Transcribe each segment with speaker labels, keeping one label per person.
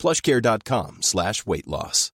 Speaker 1: plushcare.com slash weight loss.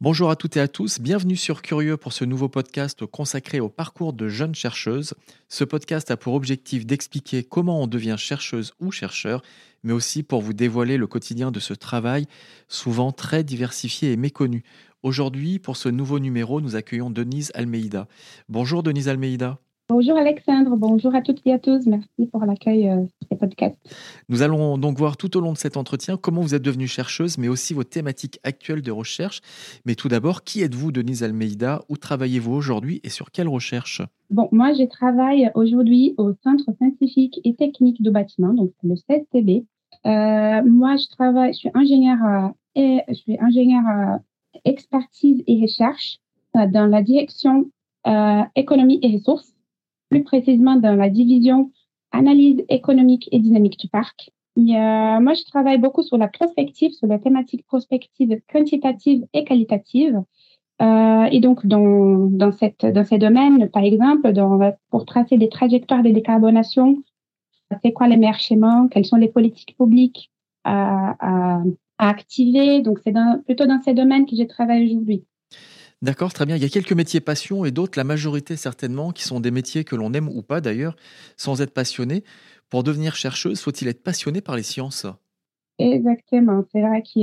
Speaker 2: Bonjour à toutes et à tous, bienvenue sur Curieux pour ce nouveau podcast consacré au parcours de jeunes chercheuses. Ce podcast a pour objectif d'expliquer comment on devient chercheuse ou chercheur, mais aussi pour vous dévoiler le quotidien de ce travail, souvent très diversifié et méconnu. Aujourd'hui, pour ce nouveau numéro, nous accueillons Denise Almeida. Bonjour Denise Almeida.
Speaker 3: Bonjour Alexandre, bonjour à toutes et à tous. Merci pour l'accueil euh, de ce podcast.
Speaker 2: Nous allons donc voir tout au long de cet entretien comment vous êtes devenue chercheuse, mais aussi vos thématiques actuelles de recherche. Mais tout d'abord, qui êtes-vous, Denise Almeida? Où travaillez-vous aujourd'hui et sur quelle recherche?
Speaker 3: Bon, moi, je travaille aujourd'hui au Centre scientifique et technique du bâtiment, donc le CSTB. Euh, moi, je travaille, je suis ingénieur et je suis ingénieur expertise et recherche euh, dans la direction euh, économie et ressources plus précisément dans la division analyse économique et dynamique du parc. moi, je travaille beaucoup sur la prospective, sur la thématique prospective quantitative et qualitative. Euh, et donc, dans, dans, cette, dans ces domaines, par exemple, pour tracer des trajectoires de décarbonation, c'est quoi les meilleurs schémas, quelles sont les politiques publiques à, à activer. Donc, c'est plutôt dans ces domaines que je travaille aujourd'hui.
Speaker 2: D'accord, très bien. Il y a quelques métiers passion et d'autres, la majorité certainement, qui sont des métiers que l'on aime ou pas d'ailleurs, sans être passionné. Pour devenir chercheuse, faut-il être passionné par les sciences?
Speaker 3: Exactement. C'est vrai que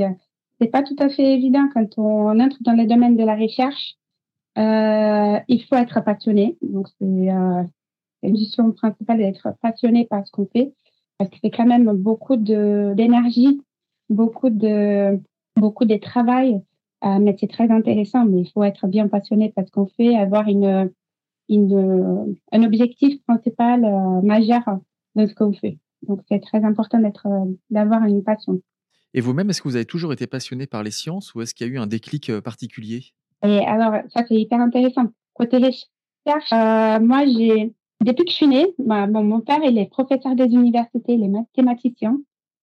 Speaker 3: c'est pas tout à fait évident quand on entre dans le domaine de la recherche. Euh, il faut être passionné. Donc c'est euh, mission principale d'être passionné par ce qu'on fait, parce que c'est quand même beaucoup de d'énergie, beaucoup de beaucoup de travail euh, mais c'est très intéressant, mais il faut être bien passionné parce qu'on fait, avoir une, une, un objectif principal euh, majeur dans ce qu'on fait. Donc, c'est très important d'être, euh, d'avoir une passion.
Speaker 2: Et vous-même, est-ce que vous avez toujours été passionné par les sciences ou est-ce qu'il y a eu un déclic particulier?
Speaker 3: Et alors, ça, c'est hyper intéressant. Côté recherche, moi, j'ai, depuis que je suis née, bah, bon, mon père, il est professeur des universités, il est mathématicien.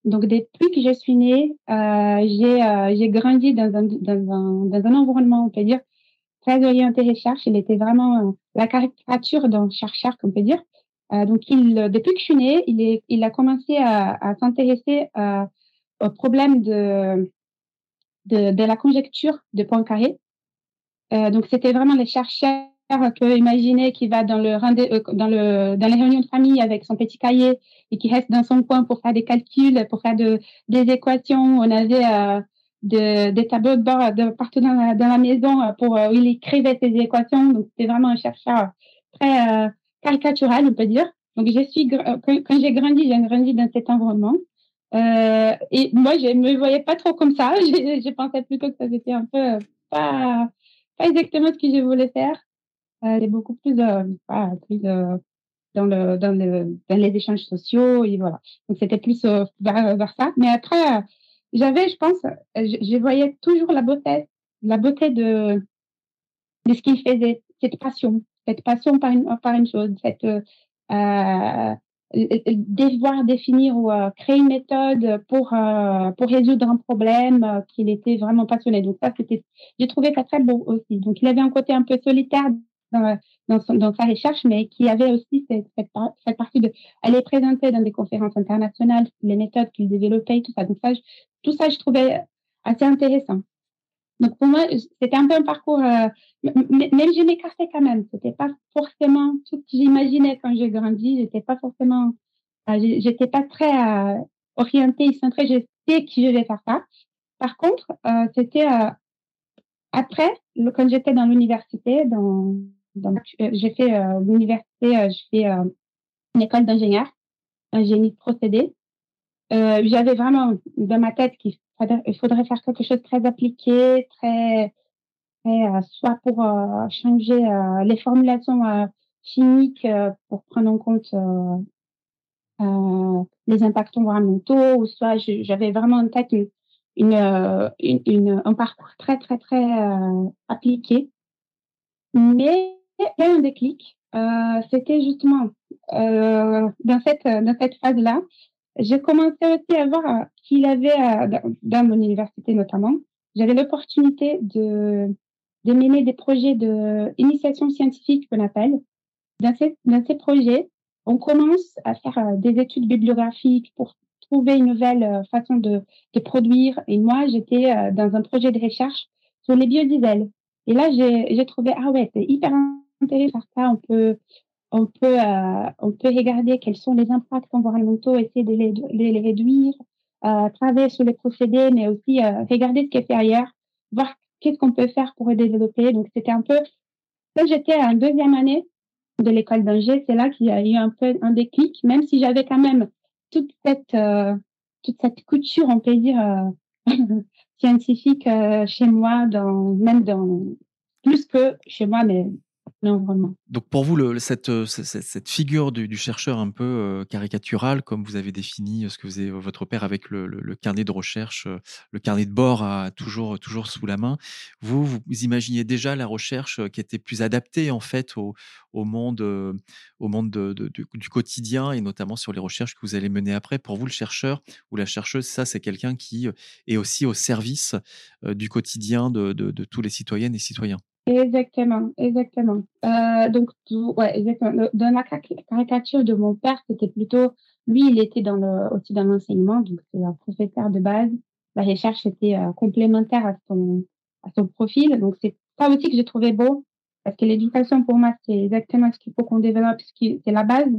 Speaker 3: Donc, depuis que je suis née, euh, j'ai euh, j'ai grandi dans un, dans, un, dans un environnement, on peut dire, très orienté recherche. Il était vraiment euh, la caricature d'un chercheur, qu'on peut dire. Euh, donc, il, depuis que je suis née, il, est, il a commencé à, à s'intéresser euh, au problème de, de, de, la conjecture de Poincaré. Donc, c'était vraiment les chercheurs que imaginer qui va dans le, euh, dans le dans les réunions de famille avec son petit cahier et qui reste dans son coin pour faire des calculs, pour faire de, des équations. On avait euh, de, des tableaux de bord de partout dans la, maison euh, pour où il écrivait ses équations. Donc c'était vraiment un chercheur très caricatural, on peut dire. Donc je suis quand, j'ai grandi, j'ai grandi dans cet environnement. Euh, et moi, je me voyais pas trop comme ça. Je, je pensais plutôt que ça c'était un peu pas, pas exactement ce que je voulais faire elle est beaucoup plus, euh, plus dans, le, dans, le, dans les échanges sociaux et voilà. Donc c'était plus euh, vers, vers, ça. Mais après, euh, j'avais, je pense, je, je, voyais toujours la beauté, la beauté de, de ce qu'il faisait, cette passion, cette passion par une, par une chose, cette euh, devoir définir ou euh, créer une méthode pour euh, pour résoudre un problème euh, qu'il était vraiment passionné. Donc ça, c'était, j'ai trouvé ça très beau aussi. Donc il avait un côté un peu solitaire dans, sa recherche, mais qui avait aussi cette, partie de aller présenter dans des conférences internationales les méthodes qu'il développait, tout ça. Donc ça, tout ça, je trouvais assez intéressant. Donc pour moi, c'était un peu un parcours, euh, mais, je m'écartais quand même. C'était pas forcément tout ce que j'imaginais quand j'ai grandi. J'étais pas forcément, euh, j'étais pas très euh, orientée, centrée. Je sais que je vais faire ça. Par contre, euh, c'était euh, après, quand j'étais dans l'université, dans euh, j'ai fait euh, l'université, euh, j'ai fait une école d'ingénieur, un génie de procédé. J'avais vraiment dans ma tête qu'il faudrait, faudrait faire quelque chose de très appliqué, très, très soit pour changer les formulations chimiques pour prendre en compte les impacts environnementaux, ou soit j'avais vraiment en tête une, une, un parcours très, très, très appliqué. Mais il y a un déclic. C'était justement dans cette, dans cette phase-là, j'ai commencé aussi à voir qu'il avait, dans mon université notamment, j'avais l'opportunité de, de mener des projets d'initiation scientifique qu'on appelle. Dans ces, dans ces projets, on commence à faire euh, des études bibliographiques pour trouver une nouvelle euh, façon de, de produire. Et moi, j'étais euh, dans un projet de recherche sur les biodiesels. Et là, j'ai trouvé, ah ouais, c'est hyper ça. On peut, on peut, euh, on peut regarder quels sont les impacts environnementaux, essayer de les, de les réduire, euh, travailler sur les procédés, mais aussi euh, regarder ce qui est fait ailleurs, voir qu'est-ce qu'on peut faire pour développer. Donc, c'était un peu, quand j'étais en deuxième année de l'école d'ingé, c'est là qu'il y a eu un peu un déclic, même si j'avais quand même toute cette, toute cette couture, on peut dire, scientifique chez moi, même dans, plus que chez moi, mais
Speaker 2: donc pour vous, le, cette, euh, cette, figure du, chercheur un peu euh, caricaturale, comme vous avez défini euh, ce que faisait votre père avec le, carnet de recherche, le carnet de bord toujours, toujours sous la main, vous, vous imaginiez déjà la recherche qui était plus adaptée en fait au, au monde, au monde du quotidien et notamment sur les recherches que vous allez mener après? Pour vous, le chercheur ou la chercheuse, ça c'est quelqu'un qui est aussi au service du quotidien de, de tous les citoyennes et citoyens?
Speaker 3: Exactement, exactement. Euh, donc, ouais, exactement. Dans la caricature de mon père, c'était plutôt, lui, il était dans le, aussi dans l'enseignement, donc c'est un professeur de base. La recherche était euh, complémentaire à son, à son profil. Donc, c'est ça aussi que j'ai trouvé beau, parce que l'éducation, pour moi, c'est exactement ce qu'il faut qu'on développe, c'est la base.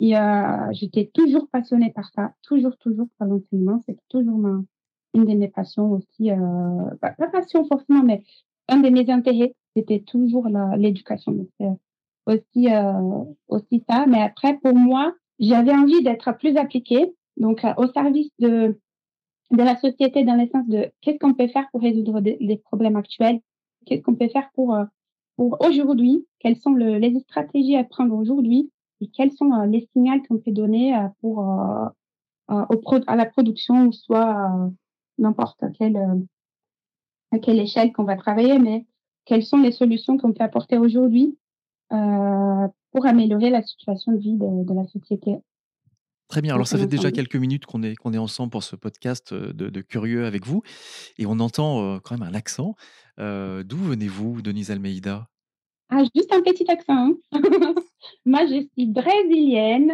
Speaker 3: Et euh, j'étais toujours passionnée par ça, toujours, toujours par l'enseignement. C'est toujours ma, une de mes passions aussi, euh, pas, pas passion forcément, mais un de mes intérêts c'était toujours l'éducation. Donc, aussi, euh, aussi ça. Mais après, pour moi, j'avais envie d'être plus appliquée, donc euh, au service de, de la société dans le sens de qu'est-ce qu'on peut faire pour résoudre des, problèmes actuels, qu'est-ce qu'on peut faire pour, euh, pour aujourd'hui, quelles sont les stratégies à prendre aujourd'hui et quels sont les signaux qu'on peut donner pour au à la production, soit n'importe quelle à quelle échelle qu'on va travailler, mais quelles sont les solutions qu'on peut apporter aujourd'hui euh, pour améliorer la situation de vie de, la société.
Speaker 2: Très bien. Alors, ça fait déjà quelques minutes qu'on est, qu'on est ensemble pour ce podcast euh, de, Curieux avec vous. Et on entend euh, quand même un accent. D'où venez-vous, Denise Almeida?
Speaker 3: Ah, Juste un petit accent. Hein. Moi, je suis brésilienne.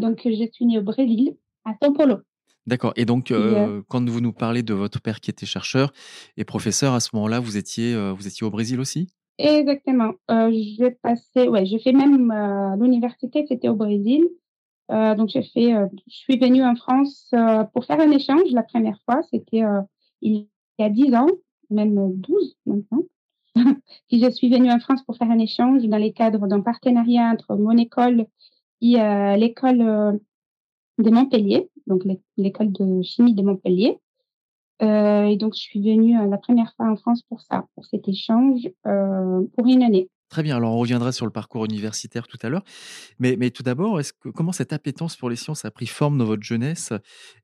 Speaker 3: donc, je suis née au Brésil, à São Paulo.
Speaker 2: D'accord. Et donc, euh, quand vous nous parlez de votre père qui était chercheur et professeur, à ce moment-là, vous étiez, euh, vous étiez au Brésil aussi?
Speaker 3: Exactement. Euh, j'ai passé, ouais, j'ai fait même l'université, c'était au Brésil. donc, j'ai fait, je suis venue en France pour faire un échange la première fois. C'était il y a 10 ans, même 12 maintenant. Puis je suis venue en France pour faire un échange dans les cadres d'un partenariat entre mon école et l'école de Montpellier, donc l'école de chimie de Montpellier. Euh, et donc, je suis venue euh, la première fois en France pour ça, pour cet échange, euh, pour une année.
Speaker 2: Très bien, alors on reviendra sur le parcours universitaire tout à l'heure. Mais, mais tout d'abord, que, comment cette appétence pour les sciences a pris forme dans votre jeunesse?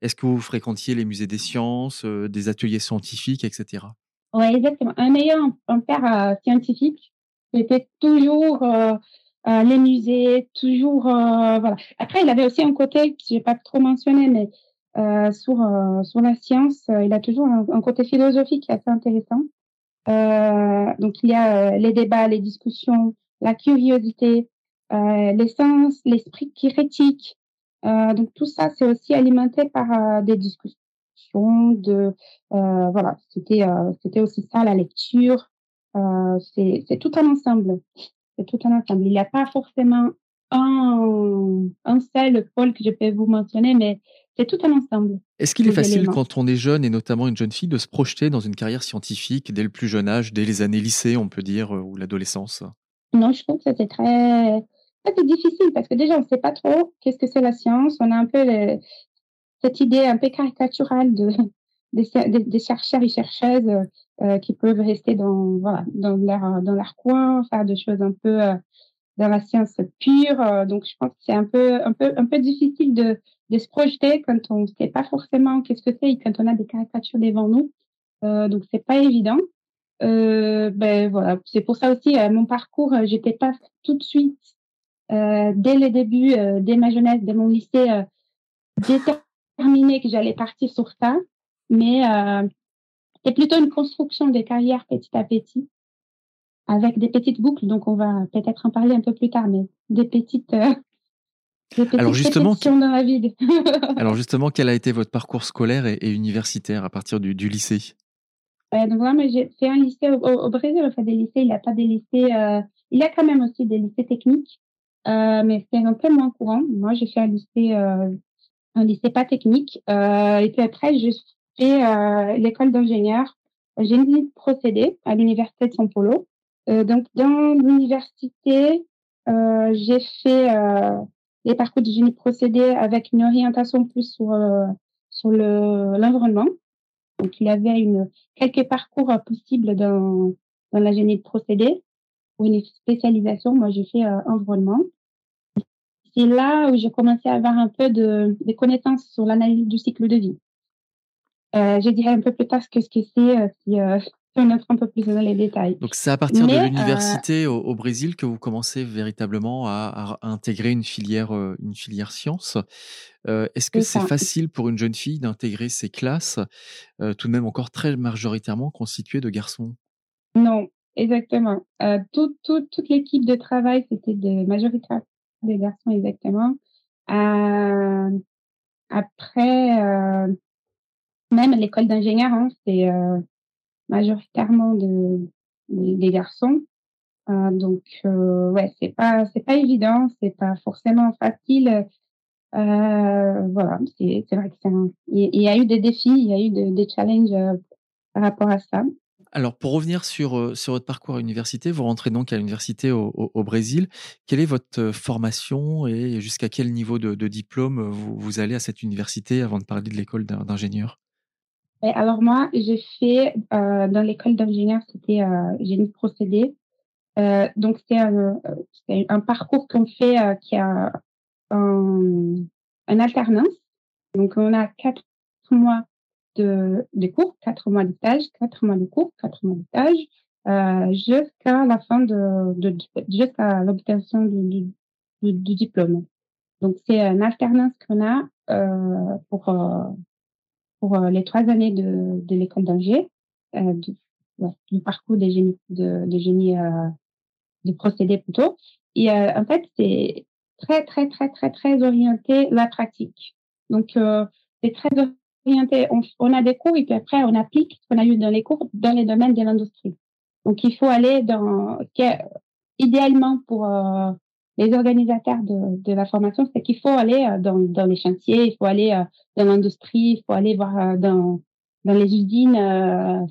Speaker 2: Est-ce que vous fréquentiez les musées des sciences, des ateliers scientifiques, etc.
Speaker 3: Oui, exactement. Un meilleur un père scientifique, c'était toujours euh, les musées, toujours euh, voilà. Après, il avait aussi un côté que j'ai pas trop mentionné, mais euh, sur sur la science, il a toujours un, côté philosophique assez intéressant. donc il y a les débats, les discussions, la curiosité, les sens, l'esprit critique. donc tout ça, c'est aussi alimenté par des discussions de voilà. C'était c'était aussi ça la lecture. c'est tout un ensemble c'est tout un ensemble. Il n'y a pas forcément un, un seul pôle que je peux vous mentionner, mais c'est tout un ensemble.
Speaker 2: Est-ce qu'il est facile quand on est jeune, et notamment une jeune fille, de se projeter dans une carrière scientifique dès le plus jeune âge, dès les années lycée, on peut dire, euh, ou l'adolescence?
Speaker 3: Non, je trouve que c'est très... C'est difficile parce que déjà, on ne sait pas trop qu'est-ce que c'est la science. On a un peu cette idée un peu caricaturale de, des, chercheurs et chercheuses euh, qui peuvent rester dans, voilà, dans, leur, dans leur coin, faire des choses un peu, euh, dans la science pure. donc, je pense que c'est un peu, un peu, un peu difficile de, de se projeter quand on ne sait pas forcément qu'est-ce que c'est et quand on a des caricatures devant nous. Euh, donc, c'est pas évident. Euh, ben voilà, c'est pour ça aussi mon parcours. J'étais pas tout de suite dès le début, dès ma jeunesse, dès mon lycée, déterminée que j'allais partir sur ça. Mais c'est plutôt une construction des carrières petit à petit avec des petites boucles, donc on va peut-être en parler un peu plus tard, mais des petites, euh,
Speaker 2: alors justement, dans la vie. alors justement, quel a été votre parcours scolaire et, universitaire à partir du, lycée?
Speaker 3: Donc moi, j'ai fait un lycée au, Brésil. Des lycées, il n'y a pas des lycées. Euh, il y a quand même aussi des lycées techniques, euh, mais c'est un peu moins courant. Moi, j'ai fait un lycée, un lycée pas technique. et puis après, j'ai fait l'école d'ingénieur génie procédé à l'université de São Paulo. Euh, donc, dans l'université, euh, j'ai fait euh, les parcours de génie procédé avec une orientation plus sur, sur l'environnement. Donc, il y avait une, quelques parcours possibles dans, dans la génie de procédé. Pour une spécialisation, moi, j'ai fait environnement. C'est là où j'ai commencé à avoir un peu de, de connaissances sur l'analyse du cycle de vie. Euh, je dirais un peu plus tard ce que c'est si, on entre un peu plus dans les détails.
Speaker 2: Donc c'est à partir de euh, l'université au, Brésil que vous commencez véritablement à, intégrer une filière, euh, une filière sciences. Euh, est-ce que c'est facile pour une jeune fille d'intégrer ces classes, tout de même encore très majoritairement constituées de garçons?
Speaker 3: Non, exactement. toute l'équipe de travail, c'était de majoritairement des garçons, exactement. après, même l'école d'ingénieur, hein, c'est majoritairement de, des garçons. Euh, donc euh, ouais, c'est pas c'est pas évident, c'est pas forcément facile. Euh, voilà, c'est vrai que c'est il y, a eu des défis, il y a eu des challenges euh, par rapport à ça.
Speaker 2: Alors, pour revenir sur, euh, sur votre parcours à l'université, vous rentrez donc à l'université au, au, Brésil. Quelle est votre formation et jusqu'à quel niveau de, de diplôme vous, vous, allez à cette université avant de parler de l'école d'ingénieur?
Speaker 3: Alors moi, j'ai fait euh, dans l'école d'ingénieur, c'était euh, génie procédé. Euh, donc c'est un, un, parcours qu'on fait euh, qui a un, un, alternance. Donc on a quatre mois de, de cours, quatre mois de stage, quatre mois de cours, quatre mois de stage, euh, jusqu'à la fin de, de jusqu'à l'obtention du, du, du, diplôme. Donc c'est une alternance qu'on a euh, pour pour euh, les trois années de, de l'école d'Angers, euh, du, du, parcours des génies, de, de génie euh, de procédé plutôt. Et euh, en fait, c'est très, très, très, très, très orienté la pratique. Donc, euh, c'est très orienté. On, on, a des cours et puis après, on applique ce qu'on a eu dans les cours dans les domaines de l'industrie. Donc, il faut aller dans, idéalement pour euh, les organisateurs de, de la formation, c'est qu'il faut aller euh, dans, dans les chantiers, il faut aller euh, dans l'industrie, il faut aller voir euh, dans, dans les usines,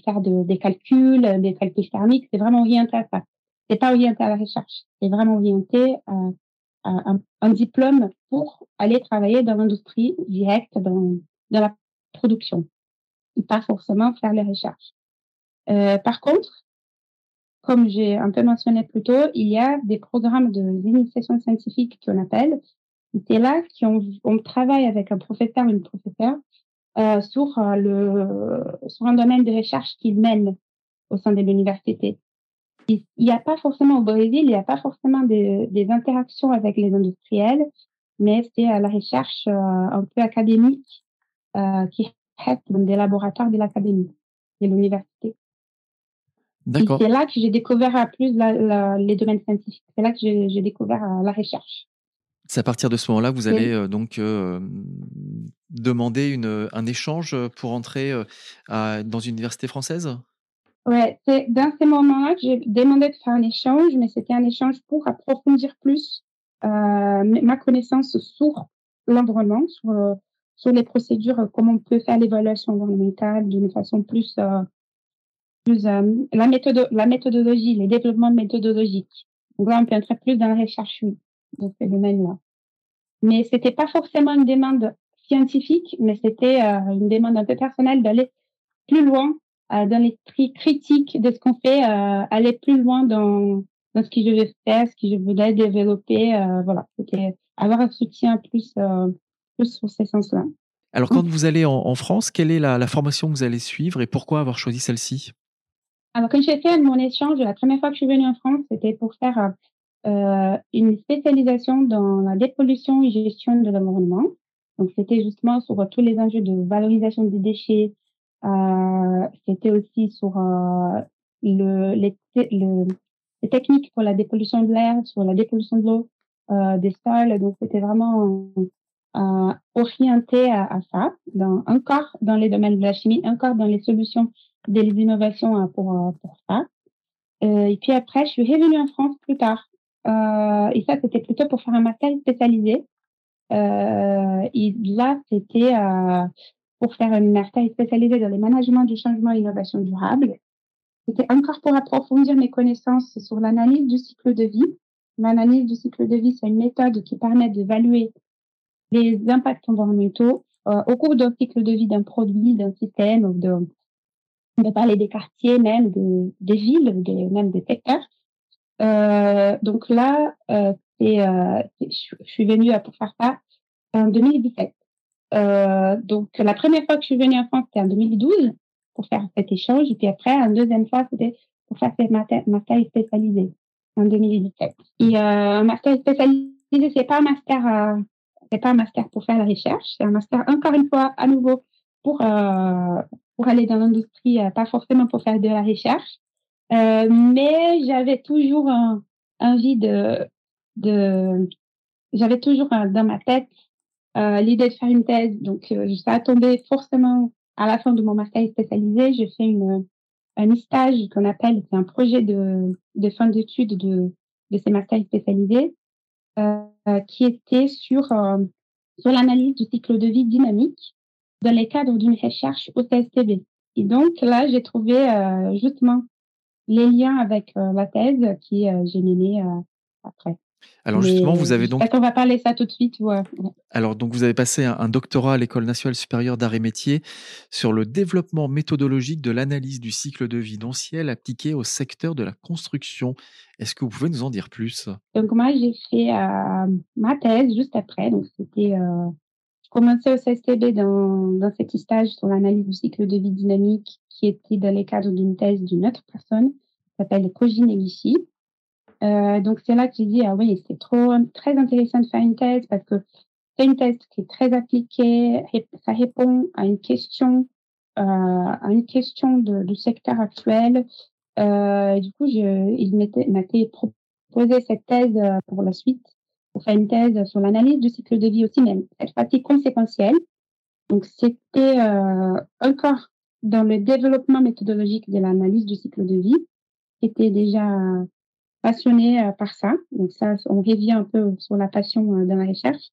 Speaker 3: faire de, des calculs, des calculs thermiques. C'est vraiment orienté à ça. C'est pas orienté à la recherche. C'est vraiment orienté à, un, un, diplôme pour aller travailler dans l'industrie directe, dans, dans la production. Et pas forcément faire les recherches. Euh, par contre, comme j'ai un peu mentionné plus tôt, il y a des programmes d'initiation scientifique qu'on appelle. C'est là qu'on on travaille avec un professeur ou une professeure euh, sur, euh, le, sur un domaine de recherche qu'il mène au sein de l'université. Il n'y a pas forcément au Brésil, il n'y a pas forcément des, des, interactions avec les industriels, mais c'est à la recherche euh, un peu académique euh, qui reste dans des laboratoires de l'académie, de l'université. C'est là que j'ai découvert plus les domaines scientifiques. C'est là que j'ai découvert euh, la recherche.
Speaker 2: C'est à partir de ce moment-là que vous allez euh, donc euh, demander une, un échange pour entrer dans une université française?
Speaker 3: Ouais, c'est dans ces moments-là que j'ai demandé de faire un échange, mais c'était un échange pour approfondir plus ma connaissance sur l'environnement, sur, sur les procédures, comment on peut faire l'évaluation environnementale d'une façon plus plus euh, la, méthode, la méthodologie, les développements méthodologiques. Donc là, on peut entrer plus dans la recherche dans ce domaine-là. Mais c'était pas forcément une demande scientifique, mais c'était euh, une demande un peu personnelle d'aller plus loin euh, dans l'esprit critique de ce qu'on fait, aller plus loin dans, dans ce que je vais faire, ce que je voulais développer. voilà, c'était avoir un soutien plus, plus sur ces sens-là.
Speaker 2: Alors, quand vous allez en, France, quelle est la, formation que vous allez suivre et pourquoi avoir choisi celle-ci?
Speaker 3: Alors, quand j'ai fait mon échange, la première fois que je suis venue en France, c'était pour faire euh, une spécialisation dans la dépollution et gestion de l'environnement. Donc, c'était justement sur tous les enjeux de valorisation des déchets. Euh, c'était aussi sur euh, le, les, le, les techniques pour la dépollution de l'air, sur la dépollution de l'eau, des sols. Donc, c'était vraiment orienté à, ça, encore dans les domaines de la chimie, encore dans les solutions, des innovations pour, pour ça. et puis après, je suis revenue en France plus tard euh, et ça, c'était plutôt pour faire un master spécialisé. Euh, et là, c'était euh, pour faire un master spécialisé dans le management du changement et l'innovation durable. C'était encore pour approfondir mes connaissances sur l'analyse du cycle de vie. L'analyse du cycle de vie, c'est une méthode qui permet d'évaluer les impacts environnementaux euh, au cours d'un cycle de vie d'un produit, d'un système, ou de, de parler des quartiers même, de, des villes, même des secteurs. Euh, donc là, euh, euh, je, suis venue pour faire ça en 2017. Euh, donc la première fois que je suis venue en France, c'était en 2012 pour faire cet échange. Et puis après, une deuxième fois, c'était pour faire cette master, spécialisé en 2017. Et un master spécialisé, c'est pas un master, c'est pas un master pour faire la recherche, c'est un master encore une fois à nouveau pour pour aller dans l'industrie, pas forcément pour faire de la recherche, euh, mais j'avais toujours un, envie de, j'avais toujours dans ma tête euh, l'idée de faire une thèse. Donc, euh, ça a tombé forcément à la fin de mon master spécialisé. J'ai fait une, un stage qu'on appelle, c'est un projet de, fin d'études de, de ces masters spécialisés, euh, qui était sur, euh, sur l'analyse du cycle de vie dynamique dans les cadres d'une recherche au CSTB. Et donc là, j'ai trouvé euh, justement les liens avec euh, la thèse qui euh, j'ai menée euh, après.
Speaker 2: Alors justement, vous avez donc.
Speaker 3: On va parler ça tout de suite.
Speaker 2: Alors donc vous avez passé un, doctorat à l'École nationale supérieure d'art et métiers sur le développement méthodologique de l'analyse du cycle de vie ciel appliqué au secteur de la construction. Est-ce que vous pouvez nous en dire plus?
Speaker 3: Donc moi j'ai fait ma thèse juste après. Donc c'était je commençais au CSTB dans, dans cet stage sur l'analyse du cycle de vie dynamique qui était dans le cadre d'une thèse d'une autre personne, qui s'appelle Koji Negishi. Euh, donc c'est là que j'ai dit ah oui c'est trop très intéressant de faire une thèse parce que c'est une thèse qui est très appliquée, ça répond à une question euh, à une question de, du secteur actuel. Euh, du coup, je, il m'était proposé cette thèse euh, pour la suite, pour faire une thèse sur l'analyse du cycle de vie aussi, même cette partie conséquentielle. Donc c'était euh, encore dans le développement méthodologique de l'analyse du cycle de vie, était déjà passionné euh, par ça. Donc ça, on revient un peu sur la passion euh, de la recherche.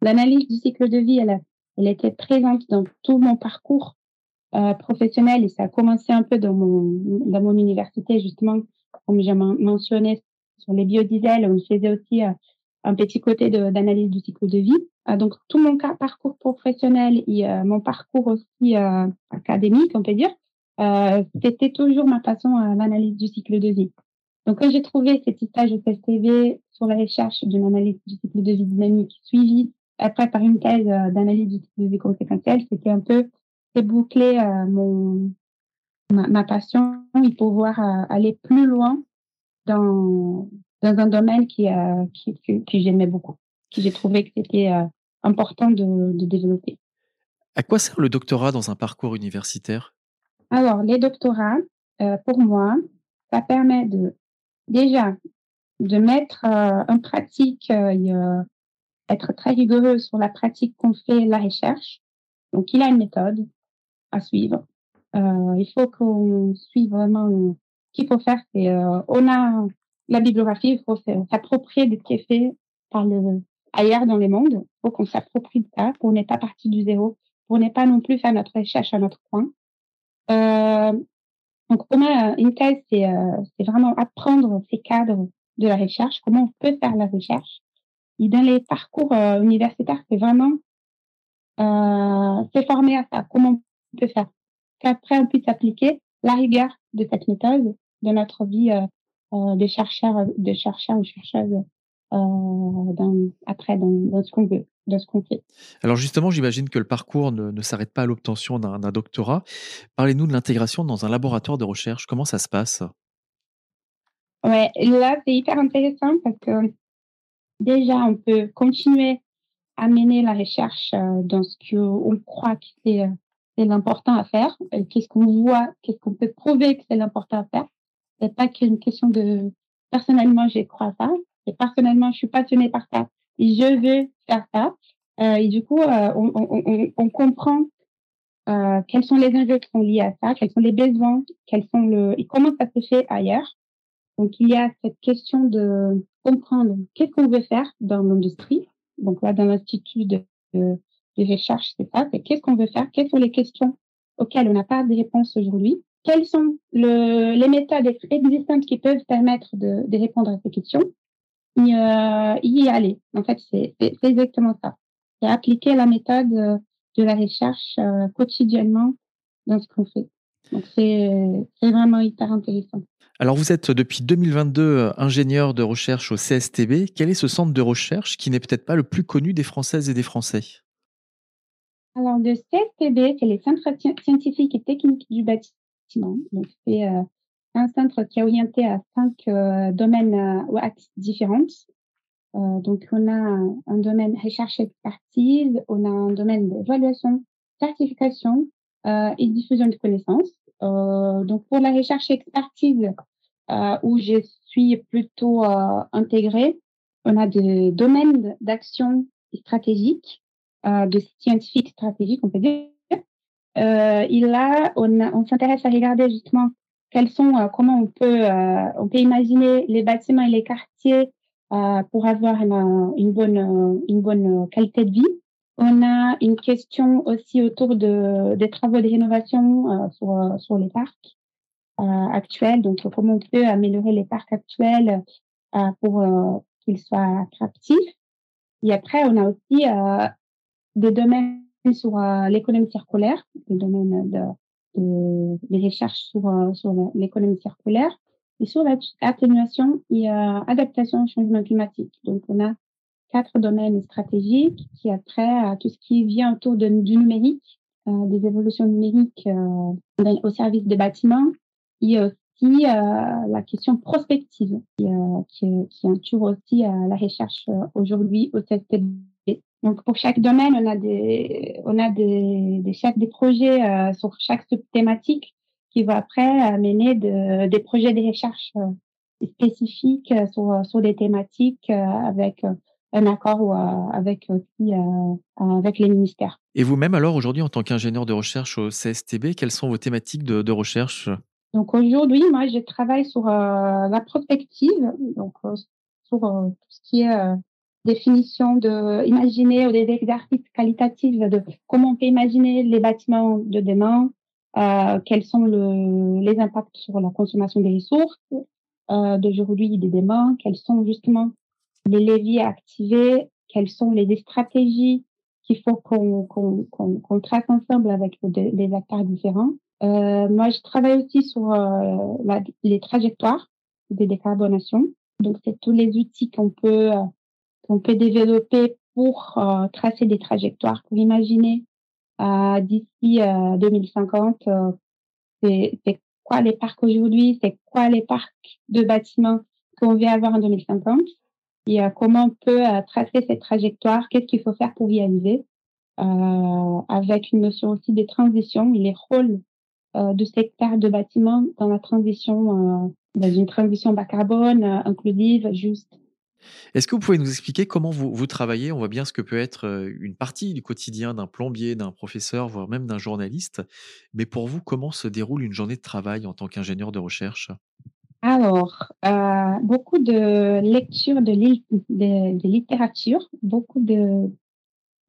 Speaker 3: L'analyse du cycle de vie, elle, elle était présente dans tout mon parcours euh, professionnel et ça a commencé un peu dans mon dans mon université justement, comme j'ai mentionné sur les biodiesels, on faisait aussi euh, un petit côté d'analyse du cycle de vie. Euh, donc tout mon parcours professionnel et euh, mon parcours aussi euh, académique, on peut dire, c'était toujours ma passion à l'analyse du cycle de vie. Donc quand j'ai trouvé cet stage de CSTV sur la recherche d'une analyse du cycle de vie dynamique suivie après par une thèse d'analyse du cycle de vie conséquentielle, c'était un peu boucler mon ma, ma, passion et pouvoir aller plus loin dans dans un domaine qui, euh, qui, que, j'aimais beaucoup, que j'ai trouvé que c'était euh, important de, de, développer.
Speaker 2: À quoi sert le doctorat dans un parcours universitaire?
Speaker 3: Alors, les doctorats, euh, pour moi, ça permet de déjà de mettre euh, en pratique, euh, être très rigoureux sur la pratique qu'on fait la recherche. Donc, il a une méthode à suivre. il faut qu'on suive vraiment. Ce qu'il faut faire, c'est on a la bibliographie, il faut s'approprier de ce qui est fait par le, ailleurs dans le monde. Il faut qu'on s'approprie de ça, pour n'est pas parti du zéro, pour n'est pas non plus faire notre recherche à notre coin. Euh, donc, pour moi, une thèse, c'est euh, vraiment apprendre ces cadres de la recherche, comment on peut faire la recherche. Et dans les parcours euh, universitaires, c'est vraiment euh, se former à ça, comment on peut faire. Qu'après, on puisse appliquer la rigueur de cette méthode de notre vie euh, des chercheurs, des chercheurs ou chercheuses dans, après dans, dans ce qu'on veut, dans ce qu'on fait.
Speaker 2: Alors justement, j'imagine que le parcours ne, ne s'arrête pas à l'obtention d'un doctorat. Parlez-nous de l'intégration dans un laboratoire de recherche. Comment ça se passe?
Speaker 3: Ouais, là c'est hyper intéressant parce que déjà on peut continuer à mener la recherche dans ce qu'on croit que c'est l'important à faire, qu'est-ce qu'on voit, qu'est-ce qu'on peut prouver que c'est l'important à faire. C'est pas qu'une question de personnellement je crois ça, et personnellement je suis passionnée par ça et je veux faire ça. Euh, et du coup, euh, on, on, on, comprend euh, quels sont les enjeux qui sont liés à ça, quels sont les besoins, quels sont le et comment ça se fait ailleurs. Donc il y a cette question de comprendre qu'est-ce qu'on veut faire dans l'industrie. Donc là, dans l'institut de, de, recherche, c'est ça, c'est qu'est-ce qu'on veut faire, quelles sont les questions auxquelles on n'a pas de réponse aujourd'hui, quelles sont le, les méthodes existantes qui peuvent permettre de, de répondre à ces questions, et euh, y aller. En fait, c'est exactement ça. C'est appliquer la méthode euh, de la recherche euh, quotidiennement dans ce qu'on fait. Donc, c'est vraiment hyper intéressant.
Speaker 2: Alors, vous êtes depuis 2022 ingénieur de recherche au CSTB. Quel est ce centre de recherche qui n'est peut-être pas le plus connu des Françaises et des Français?
Speaker 3: Alors, le CSTB, c'est les centres scientifiques et techniques du bâtiment. Donc, c'est un centre qui est orienté à cinq euh, domaines euh, ou axes différents. Euh, donc, on a un, domaine recherche expertise, on a un domaine d'évaluation, certification et diffusion de connaissances. donc, pour la recherche expertise, où je suis plutôt intégrée, on a des domaines d'action stratégique, de scientifique stratégique, on peut dire. Euh, et là, on, s'intéresse à regarder justement quels sont, euh, comment on peut, euh, on peut imaginer les bâtiments et les quartiers euh, pour avoir une, une bonne, une bonne qualité de vie. On a une question aussi autour de, des travaux de rénovation sur, sur les parcs actuels. Donc, comment on peut améliorer les parcs actuels pour qu'ils soient attractifs. Et après, on a aussi des domaines sur l'économie circulaire, des domaines de des recherches sur, euh, sur l'économie circulaire et sur l'atténuation et euh, adaptation au changement climatique. Donc, on a quatre domaines stratégiques qui a trait à tout ce qui vient autour de, du numérique, euh, des évolutions numériques euh, au service des bâtiments et aussi euh, la question prospective qui, qui, entoure aussi la recherche aujourd'hui au CSTB donc pour chaque domaine, on a des on a des, des chefs des projets euh, sur chaque thématique qui vont après amener de, des projets de recherche euh, spécifiques euh, sur sur des thématiques avec un accord ou avec aussi avec les ministères.
Speaker 2: Et vous-même alors aujourd'hui en tant qu'ingénieur de recherche au CSTB, quelles sont vos thématiques de, de recherche?
Speaker 3: Donc aujourd'hui, moi je travaille sur la prospective, donc sur tout ce qui est définition de imaginer ou des exercices qualitatifs de comment on peut imaginer les bâtiments de demain, euh, quels sont le, les impacts sur la consommation des ressources euh, d'aujourd'hui et de demain, quels sont justement les leviers à activer, quelles sont les stratégies qu'il faut qu'on qu'on qu'on trace ensemble avec des, acteurs différents. Euh, moi, je travaille aussi sur euh, les trajectoires de décarbonation. Donc, c'est tous les outils qu'on peut qu'on peut développer pour euh, tracer des trajectoires, pour imaginer euh, d'ici 2050, euh, c'est quoi les parcs aujourd'hui, c'est quoi les parcs de bâtiments qu'on veut avoir en 2050 et comment on peut tracer cette trajectoire, qu'est-ce qu'il faut faire pour y arriver, avec une notion aussi de transition et les rôles de secteur de bâtiments dans la transition, dans une transition bas carbone, inclusive, juste.
Speaker 2: Est-ce que vous pouvez nous expliquer comment vous, vous travaillez? On voit bien ce que peut être une partie du quotidien d'un plombier, d'un professeur, voire même d'un journaliste. Mais pour vous, comment se déroule une journée de travail en tant qu'ingénieur de recherche?
Speaker 3: Alors, euh, beaucoup de lectures de, littérature, beaucoup de,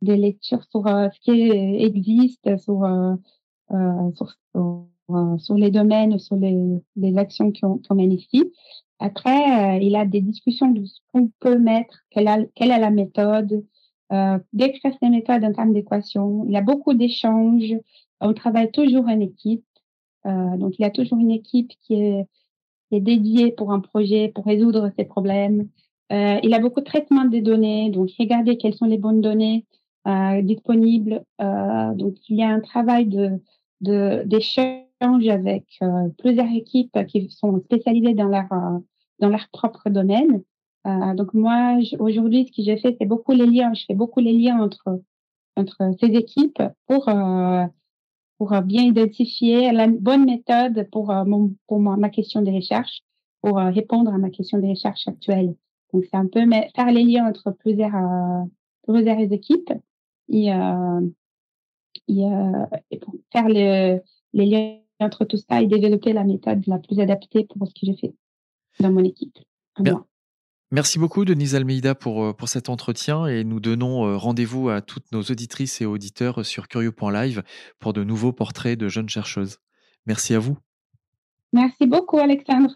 Speaker 3: lectures sur euh, ce qui existe, sur, euh, sur, sur, les domaines, sur les, les actions qu'on mène ici. Après, euh, il a des discussions de ce qu'on peut mettre, quelle, quelle est la méthode, euh, d'écrire ces méthodes en termes d'équation. Il a beaucoup d'échanges. On travaille toujours en équipe. Euh, donc, il a toujours une équipe qui est est dédié pour un projet, pour résoudre ces problèmes. Euh, il a beaucoup de traitement des données, donc regardez quelles sont les bonnes données euh, disponibles. Euh, donc il y a un travail de d'échange avec euh, plusieurs équipes qui sont spécialisées dans leur dans leur propre domaine. Euh, donc moi aujourd'hui ce que j'ai fait c'est beaucoup les liens, je fais beaucoup les liens entre entre ces équipes pour pour bien identifier la bonne méthode pour mon pour ma question de recherche pour répondre à ma question de recherche actuelle. Donc c'est un peu faire les liens entre plusieurs plusieurs équipes et, euh, et, euh, et pour faire le, les liens entre tout ça et développer la méthode la plus adaptée pour ce que je fais dans mon équipe.
Speaker 2: Bien. Merci beaucoup, Denise Almeida, pour, euh, pour cet entretien et nous donnons euh, rendez-vous à toutes nos auditrices et auditeurs sur curieux.live pour de nouveaux portraits de jeunes chercheuses. Merci à vous.
Speaker 3: Merci beaucoup, Alexandre.